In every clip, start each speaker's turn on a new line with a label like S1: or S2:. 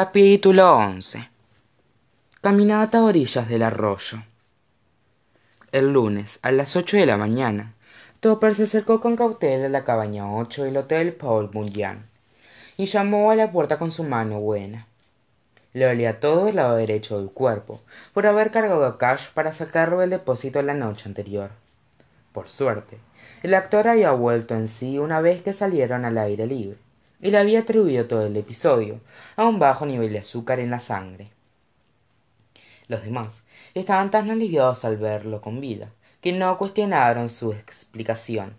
S1: Capítulo 11 Caminata a orillas del arroyo. El lunes, a las ocho de la mañana, Topper se acercó con cautela a la cabaña 8 del Hotel Paul Bunyan y llamó a la puerta con su mano buena. Le olía todo el lado derecho del cuerpo por haber cargado a Cash para sacarlo del depósito la noche anterior. Por suerte, el actor había vuelto en sí una vez que salieron al aire libre y le había atribuido todo el episodio a un bajo nivel de azúcar en la sangre. Los demás estaban tan aliviados al verlo con vida que no cuestionaron su explicación,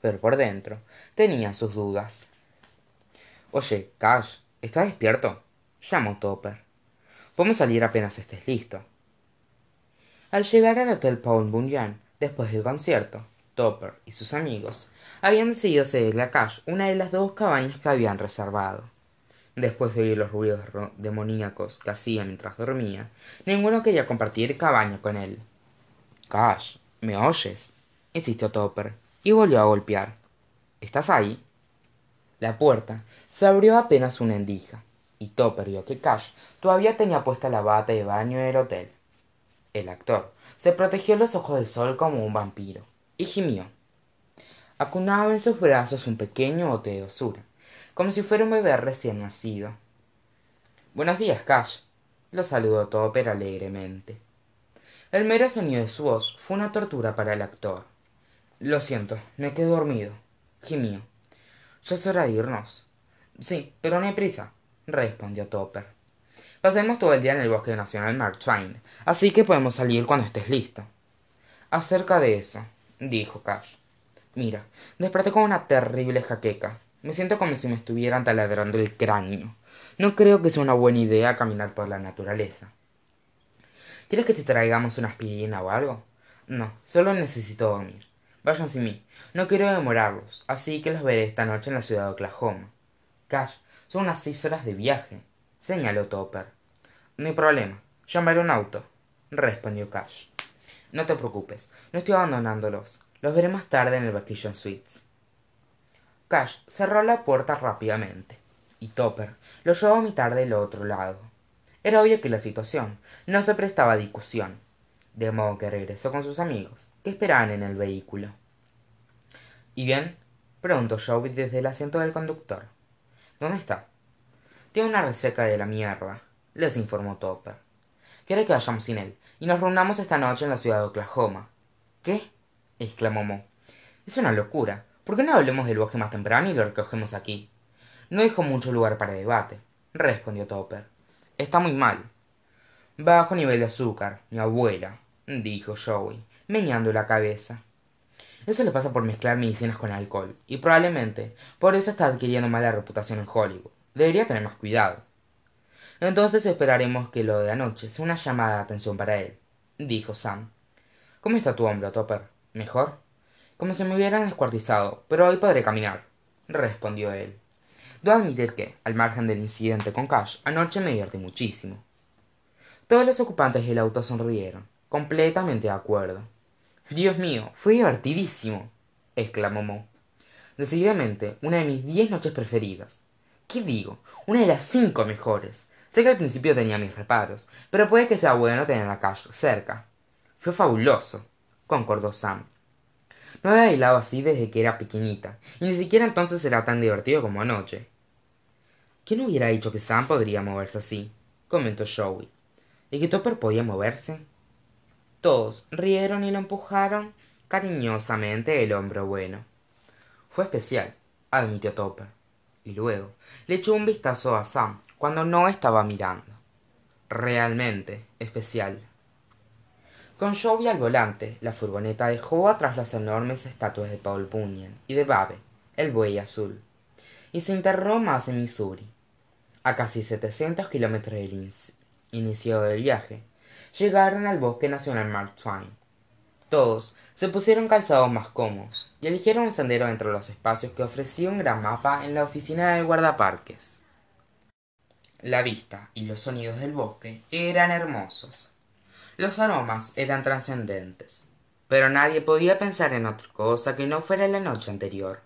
S1: pero por dentro tenían sus dudas. Oye, Cash, ¿estás despierto? llamó Topper. Podemos salir apenas estés listo. Al llegar al Hotel Paul Bunyan, después del concierto, Topper y sus amigos habían decidido cederle a Cash una de las dos cabañas que habían reservado. Después de oír los ruidos demoníacos que hacía mientras dormía, ninguno quería compartir cabaña con él. Cash, ¿me oyes? insistió Topper, y volvió a golpear. ¿Estás ahí? La puerta se abrió apenas una endija, y Topper vio que Cash todavía tenía puesta la bata de baño del hotel. El actor se protegió los ojos del sol como un vampiro, y gimió. Acunaba en sus brazos un pequeño bote de osura, como si fuera un bebé recién nacido. Buenos días, Cash, lo saludó Topper alegremente. El mero sonido de su voz fue una tortura para el actor. Lo siento, me quedé dormido, gimió. Ya es hora de irnos. Sí, pero no hay prisa, respondió Topper. Pasemos todo el día en el bosque nacional Mark Twain, así que podemos salir cuando estés listo. Acerca de eso, dijo Cash. Mira, desperté con una terrible jaqueca. Me siento como si me estuvieran taladrando el cráneo. No creo que sea una buena idea caminar por la naturaleza. ¿Quieres que te traigamos una aspirina o algo? No, solo necesito dormir. Vayan sin mí. No quiero demorarlos, así que los veré esta noche en la ciudad de Oklahoma. Cash, son unas seis horas de viaje, señaló Topper. No hay problema. Llamaré un auto, respondió Cash. No te preocupes, no estoy abandonándolos. Los veré más tarde en el Vacation Suites. Cash cerró la puerta rápidamente, y Topper lo llevó a vomitar del otro lado. Era obvio que la situación no se prestaba a discusión, de modo que regresó con sus amigos, que esperaban en el vehículo. ¿Y bien? preguntó Joey desde el asiento del conductor. ¿Dónde está? Tiene una reseca de la mierda, les informó Topper. Quiere que vayamos sin él, y nos reunamos esta noche en la ciudad de Oklahoma. ¿Qué? exclamó Mo. Es una locura. ¿Por qué no hablemos del bosque más temprano y lo recogemos aquí? No dejo mucho lugar para debate, respondió Topper. Está muy mal. Bajo nivel de azúcar, mi abuela, dijo Joey, meñando la cabeza. Eso le pasa por mezclar medicinas con alcohol, y probablemente por eso está adquiriendo mala reputación en Hollywood. Debería tener más cuidado. Entonces esperaremos que lo de anoche sea una llamada de atención para él, dijo Sam. ¿Cómo está tu hombro, Topper? ¿Mejor? Como si me hubieran descuartizado, pero hoy podré caminar, respondió él. Debo admitir que, al margen del incidente con Cash, anoche me divertí muchísimo. Todos los ocupantes del auto sonrieron, completamente de acuerdo. Dios mío, fue divertidísimo, exclamó Mo. Decididamente, una de mis diez noches preferidas. ¿Qué digo? Una de las cinco mejores. Sé que al principio tenía mis reparos, pero puede que sea bueno tener a Cash cerca. Fue fabuloso, concordó Sam. No había bailado así desde que era pequeñita, y ni siquiera entonces era tan divertido como anoche. ¿Quién hubiera dicho que Sam podría moverse así? comentó Joey. ¿Y que Topper podía moverse? Todos rieron y lo empujaron cariñosamente el hombro bueno. Fue especial, admitió Topper. Y luego le echó un vistazo a Sam cuando no estaba mirando. Realmente especial. Con Joey al volante, la furgoneta dejó atrás las enormes estatuas de Paul Bunyan y de Babe, el buey azul, y se enterró más en Missouri. A casi setecientos kilómetros del inicio del viaje, llegaron al bosque nacional Mark Twain. Todos se pusieron calzados más cómodos y eligieron un sendero entre los espacios que ofrecía un gran mapa en la oficina del guardaparques. La vista y los sonidos del bosque eran hermosos. Los aromas eran trascendentes, pero nadie podía pensar en otra cosa que no fuera la noche anterior.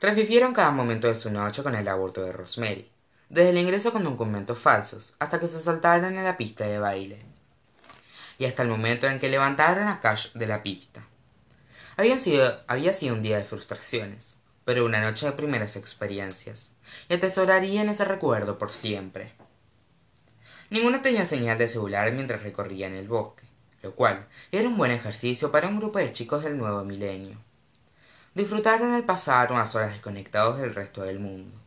S1: Revivieron cada momento de su noche con el aborto de Rosemary, desde el ingreso con documentos falsos hasta que se saltaron en la pista de baile y hasta el momento en que levantaron a Cash de la pista. sido, había sido un día de frustraciones, pero una noche de primeras experiencias, y atesorarían ese recuerdo por siempre. Ninguno tenía señal de celular mientras recorrían el bosque, lo cual era un buen ejercicio para un grupo de chicos del nuevo milenio. Disfrutaron el pasar unas horas desconectados del resto del mundo.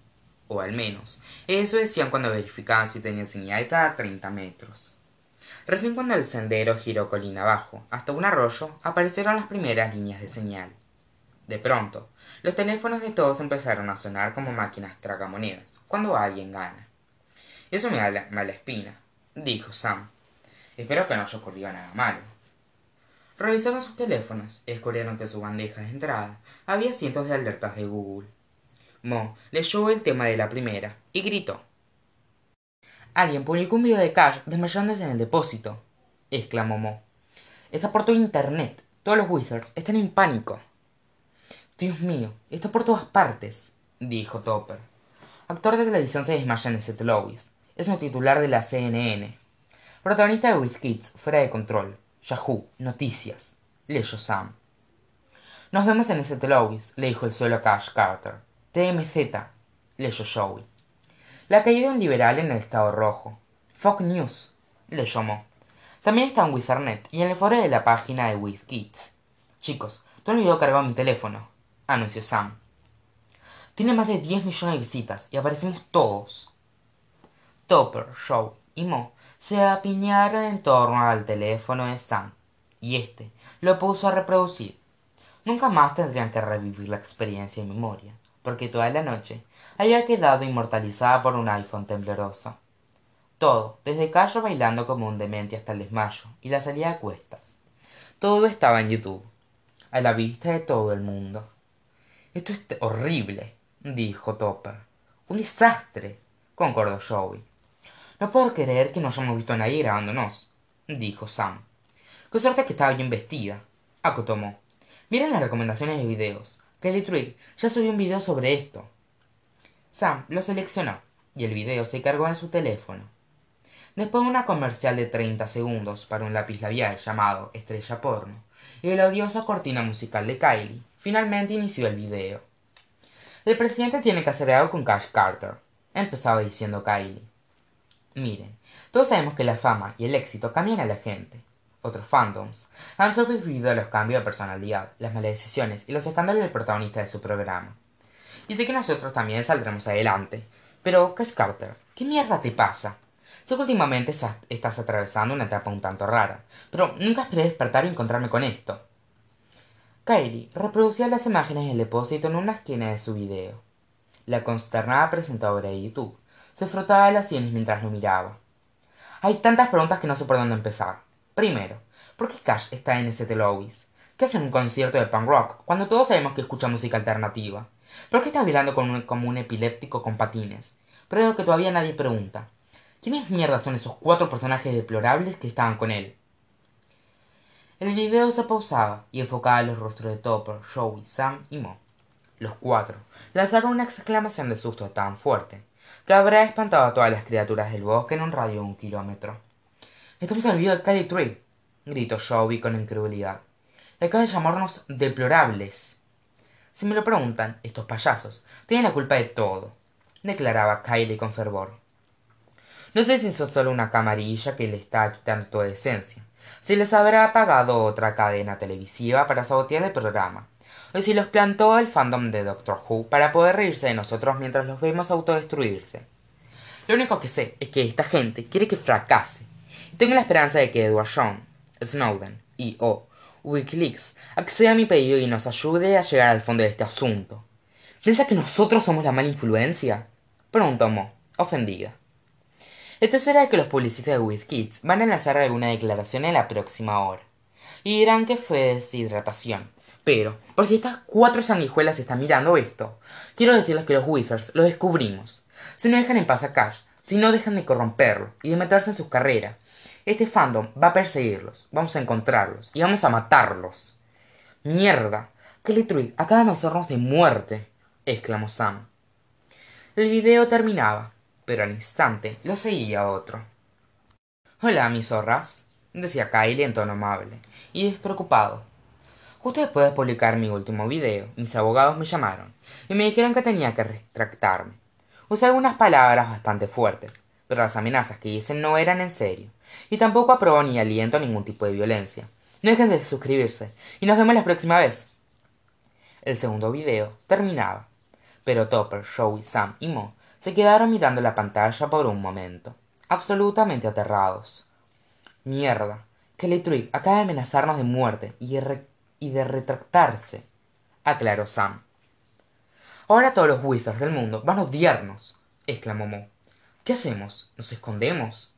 S1: O al menos, eso decían cuando verificaban si tenían señal cada 30 metros. Recién cuando el sendero giró colina abajo, hasta un arroyo, aparecieron las primeras líneas de señal. De pronto, los teléfonos de todos empezaron a sonar como máquinas tragamonedas, cuando alguien gana. Eso me da mala espina, dijo Sam. Espero que no haya ocurrido nada malo. Revisaron sus teléfonos y descubrieron que en su bandeja de entrada había cientos de alertas de Google. Mo leyó el tema de la primera y gritó. Alguien publicó un video de Cash desmayándose en el depósito, exclamó Mo. Está por todo internet. Todos los Wizards están en pánico. Dios mío, está por todas partes, dijo Topper. Actor de televisión se desmaya en St. Louis. Es un titular de la CNN. Protagonista de With Kids, fuera de control. Yahoo, noticias. Leyó Sam. Nos vemos en St. Louis, le dijo el suelo a Cash Carter. TMZ, leyó Joey. La caída de un liberal en el estado rojo. Fox News, le llamó. También está en Wizardnet y en el foro de la página de With Kids. Chicos, todo el video cargado mi teléfono anunció Sam. Tiene más de 10 millones de visitas y aparecemos todos. Topper, Joe y Mo se apiñaron en torno al teléfono de Sam y éste lo puso a reproducir. Nunca más tendrían que revivir la experiencia en memoria, porque toda la noche había quedado inmortalizada por un iPhone tembloroso. Todo, desde Cayo bailando como un demente hasta el desmayo y la salida de cuestas. Todo estaba en YouTube, a la vista de todo el mundo. Esto es horrible, dijo Topper. Un desastre, concordó Joey. No puedo creer que no hayamos visto a nadie grabándonos, dijo Sam. Qué suerte que estaba bien vestida, acotó. Miren las recomendaciones de videos. Kelly Trigg ya subió un video sobre esto. Sam lo seleccionó y el video se cargó en su teléfono. Después de una comercial de 30 segundos para un lápiz labial llamado Estrella Porno y la odiosa cortina musical de Kylie, finalmente inició el video. El presidente tiene que hacer algo con Cash Carter, empezaba diciendo Kylie. Miren, todos sabemos que la fama y el éxito cambian a la gente. Otros fandoms han sobrevivido a los cambios de personalidad, las malas decisiones y los escándalos del protagonista de su programa. Y sé que nosotros también saldremos adelante. Pero, Cash Carter, ¿qué mierda te pasa? Sé que últimamente estás atravesando una etapa un tanto rara, pero nunca esperé despertar y encontrarme con esto. Kylie reproducía las imágenes del depósito en una esquina de su video. La consternada presentadora de YouTube se frotaba las sienes mientras lo miraba. Hay tantas preguntas que no sé por dónde empezar. Primero, ¿por qué Cash está en ese Louis? ¿Qué hace en un concierto de punk rock cuando todos sabemos que escucha música alternativa? ¿Por qué está bailando como un epiléptico con patines? Pero que todavía nadie pregunta. ¿Quiénes mierda son esos cuatro personajes deplorables que estaban con él? El video se pausaba y enfocaba los rostros de Topper, Joey, Sam y Mo. Los cuatro lanzaron una exclamación de susto tan fuerte que habrá espantado a todas las criaturas del bosque en un radio de un kilómetro. Estamos en el video de Cali Tree, gritó Joey con incredulidad. Acaba de llamarnos deplorables. Si me lo preguntan, estos payasos tienen la culpa de todo, declaraba Kylie con fervor. No sé si es solo una camarilla que le está quitando toda esencia, si les habrá apagado otra cadena televisiva para sabotear el programa, o si los plantó el fandom de Doctor Who para poder reírse de nosotros mientras los vemos autodestruirse. Lo único que sé es que esta gente quiere que fracase, y tengo la esperanza de que Edward Snowden y o Wikileaks acceda a mi pedido y nos ayude a llegar al fondo de este asunto. ¿Piensa que nosotros somos la mala influencia? preguntó Mo, ofendida. Esto será que los publicistas de WizKids van a lanzar alguna declaración en la próxima hora. Y dirán que fue deshidratación. Pero, por si estas cuatro sanguijuelas están mirando esto, quiero decirles que los Wizards lo descubrimos. Si no dejan en paz a Cash, si no dejan de corromperlo y de meterse en sus carreras, este fandom va a perseguirlos, vamos a encontrarlos y vamos a matarlos. Mierda, Kelly Tree acaba de hacernos de muerte, exclamó Sam. El video terminaba, pero al instante lo seguía otro. Hola mis zorras decía Kylie en tono amable y despreocupado. Justo después de publicar mi último video mis abogados me llamaron y me dijeron que tenía que retractarme. Usé algunas palabras bastante fuertes pero las amenazas que hice no eran en serio y tampoco apruebo ni aliento ningún tipo de violencia. No dejen de suscribirse y nos vemos la próxima vez el segundo video terminaba pero topper joey sam y mo se quedaron mirando la pantalla por un momento absolutamente aterrados. Mierda kelly Tree acaba de amenazarnos de muerte y de, retractarse aclaró sam. Ahora todos los wizards del mundo van a odiarnos exclamó mo. Qué hacemos nos escondemos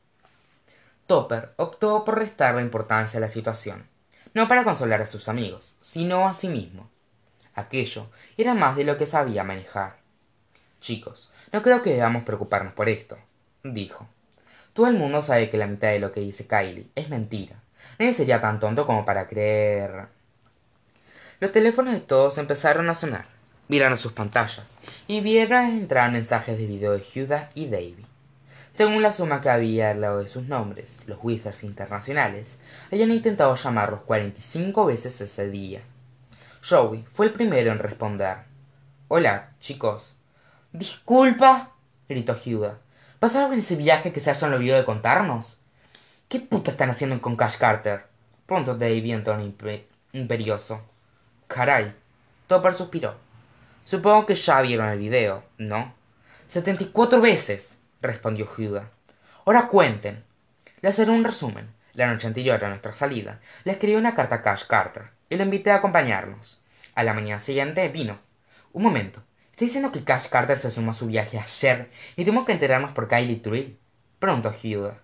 S1: topper optó por restar la importancia a la situación no para consolar a sus amigos sino a sí mismo. Aquello era más de lo que sabía manejar chicos no creo que debamos preocuparnos por esto dijo todo el mundo sabe que la mitad de lo que dice Kylie es mentira. Nadie sería tan tonto como para creer. Los teléfonos de todos empezaron a sonar. Miraron sus pantallas y vieron entrar mensajes de video de Judah y Davy. Según la suma que había al lado de sus nombres, los Wizards internacionales habían intentado llamarlos 45 veces ese día. Joey fue el primero en responder. Hola, chicos. Disculpa, gritó Judah. ¿Pasa algo en ese viaje que se hayan olvidado de contarnos? ¿Qué puta están haciendo con Cash Carter? Pronto Davy en tono imperioso. Caray. Topper suspiró. Supongo que ya vieron el video, ¿no? Setenta y cuatro veces, respondió Judah. Ahora cuenten. Le haré un resumen. La noche anterior a nuestra salida, le escribí una carta a Cash Carter y lo invité a acompañarnos. A la mañana siguiente vino. Un momento. ¿Está diciendo que Cash Carter se sumó a su viaje ayer y tuvimos que enterarnos por Kylie Tree? Preguntó Huda.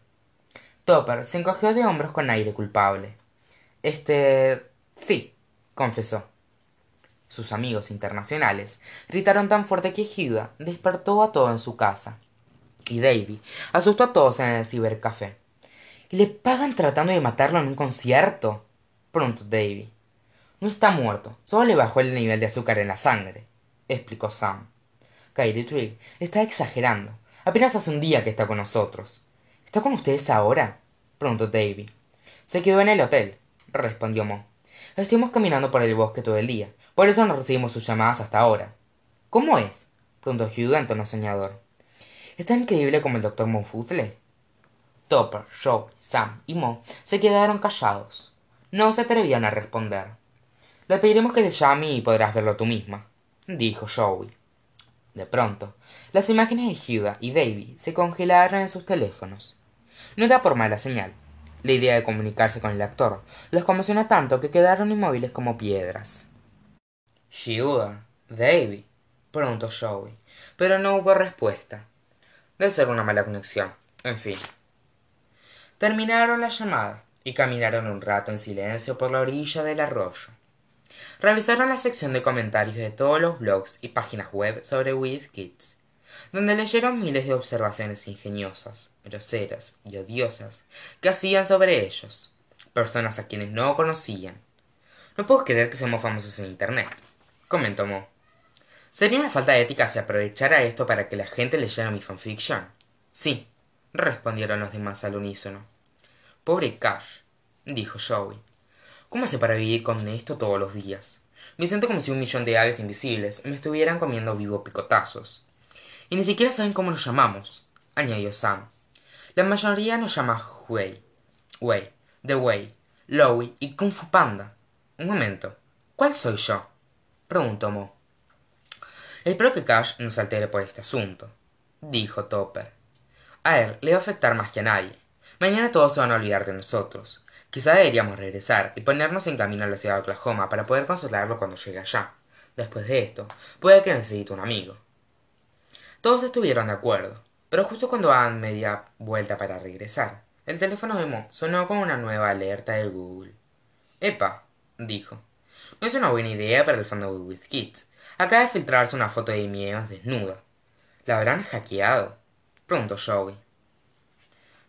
S1: Topper se encogió de hombros con aire culpable. Este. sí, confesó. Sus amigos internacionales gritaron tan fuerte que Huda despertó a todo en su casa. Y Davy asustó a todos en el cibercafé. ¿Le pagan tratando de matarlo en un concierto? preguntó Davy. No está muerto, solo le bajó el nivel de azúcar en la sangre explicó sam. Tree está exagerando. Apenas hace un día que está con nosotros. Está con ustedes ahora preguntó davy se quedó en el hotel respondió mo. Estuvimos caminando por el bosque todo el día. Por eso no recibimos sus llamadas hasta ahora. Cómo es preguntó hugh en tono soñador. Es tan increíble como el doctor monfuzle topper joe sam y mo se quedaron callados. No se atrevían a responder. Le pediremos que te llame y podrás verlo tú misma dijo Joey. De pronto, las imágenes de Huda y Davy se congelaron en sus teléfonos. No era por mala señal. La idea de comunicarse con el actor los conmocionó tanto que quedaron inmóviles como piedras. Huda, Davy, preguntó Joey, pero no hubo respuesta. Debe ser una mala conexión. En fin. Terminaron la llamada y caminaron un rato en silencio por la orilla del arroyo revisaron la sección de comentarios de todos los blogs y páginas web sobre WizKids, donde leyeron miles de observaciones ingeniosas, groseras y odiosas que hacían sobre ellos, personas a quienes no conocían. No puedo creer que seamos famosos en Internet, comentó Mo. ¿Sería una falta de ética si aprovechara esto para que la gente leyera mi fanfiction? Sí, respondieron los demás al unísono. Pobre Cash, dijo Joey. ¿Cómo hace para vivir con esto todos los días? Me siento como si un millón de aves invisibles me estuvieran comiendo vivo picotazos. Y ni siquiera saben cómo nos llamamos, añadió Sam. La mayoría nos llama Wei, Wei, The Wei, Lowy y Kung Fu Panda. Un momento, ¿cuál soy yo? preguntó Mo. Espero que Cash no se altere por este asunto, dijo Topper. A él le va a afectar más que a nadie. Mañana todos se van a olvidar de nosotros. Quizá deberíamos regresar y ponernos en camino a la ciudad de Oklahoma para poder consolarlo cuando llegue allá. Después de esto, puede que necesite un amigo. Todos estuvieron de acuerdo, pero justo cuando daban media vuelta para regresar, el teléfono de Mo sonó con una nueva alerta de Google. Epa, dijo. No es una buena idea para el fondo de WizKids. Acaba de filtrarse una foto de mi desnuda. ¿La habrán hackeado? preguntó Joey.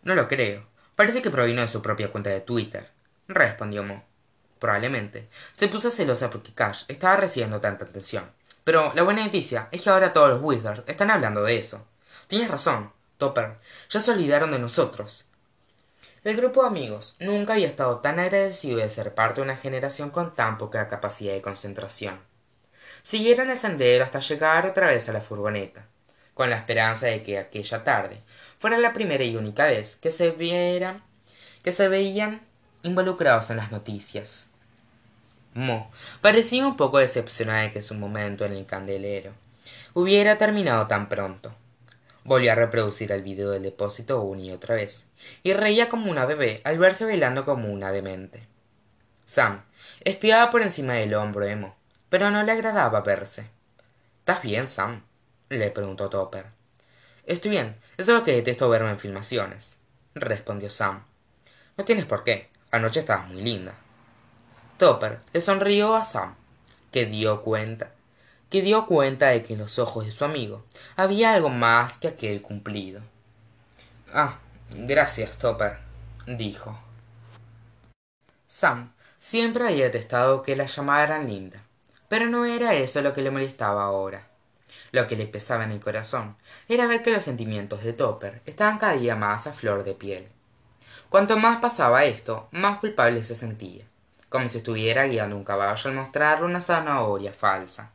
S1: No lo creo. Parece que provino de su propia cuenta de Twitter, respondió Mo. Probablemente. Se puso celosa porque Cash estaba recibiendo tanta atención. Pero la buena noticia es que ahora todos los Wizards están hablando de eso. Tienes razón. topper ya se olvidaron de nosotros el grupo de amigos nunca había estado tan agradecido de ser parte de una generación con tan poca capacidad de concentración siguieron el sendero hasta llegar otra vez a la furgoneta con la esperanza de que aquella tarde fuera la primera y única vez que se viera que se veían involucrados en las noticias. Mo parecía un poco decepcionada de que su momento en el candelero hubiera terminado tan pronto. Volvió a reproducir el video del depósito una y otra vez y reía como una bebé al verse bailando como una demente. Sam espiaba por encima del hombro de mo pero no le agradaba verse. Estás bien sam le preguntó topper. Estoy bien es lo que detesto verme en filmaciones respondió sam. No tienes por qué anoche estabas muy linda. Topper le sonrió a sam que dio cuenta que dio cuenta de que en los ojos de su amigo había algo más que aquel cumplido. Ah gracias topper dijo. Sam siempre había detestado que la llamaran linda pero no era eso lo que le molestaba ahora lo que le pesaba en el corazón era ver que los sentimientos de topper estaban cada día más a flor de piel. Cuanto más pasaba esto más culpable se sentía como si estuviera guiando un caballo al mostrarle una zanahoria falsa.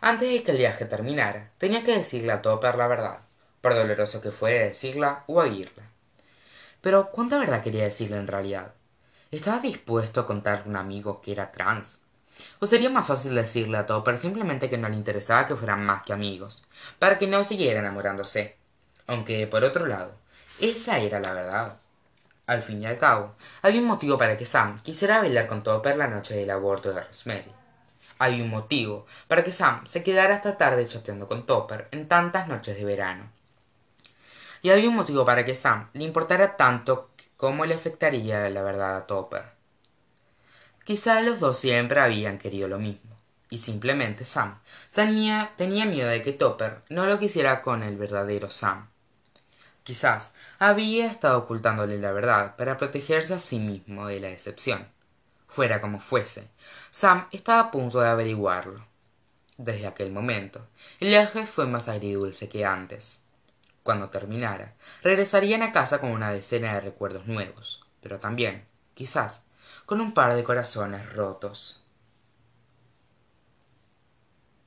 S1: Antes de que el viaje terminara tenía que decirle a topper la verdad por doloroso que fuera decirla o oírla. Pero cuánta verdad quería decirle en realidad estaba dispuesto a contarle a un amigo que era trans o sería más fácil decirle a topper simplemente que no le interesaba que fueran más que amigos para que no siguiera enamorándose. Aunque por otro lado esa era la verdad. Al fin y al cabo había un motivo para que sam quisiera bailar con topper la noche del aborto de rosemary. Había un motivo para que sam se quedara hasta tarde chateando con topper en tantas noches de verano. Y había un motivo para que sam le importara tanto cómo le afectaría la verdad a topper quizá los dos siempre habían querido lo mismo y simplemente sam. Tenía, tenía miedo de que topper no lo quisiera con el verdadero sam. Quizás había estado ocultándole la verdad para protegerse a sí mismo de la decepción. Fuera como fuese sam estaba a punto de averiguarlo. Desde aquel momento el viaje fue más agridulce que antes. Cuando terminara regresarían a casa con una decena de recuerdos nuevos pero también quizás con un par de corazones rotos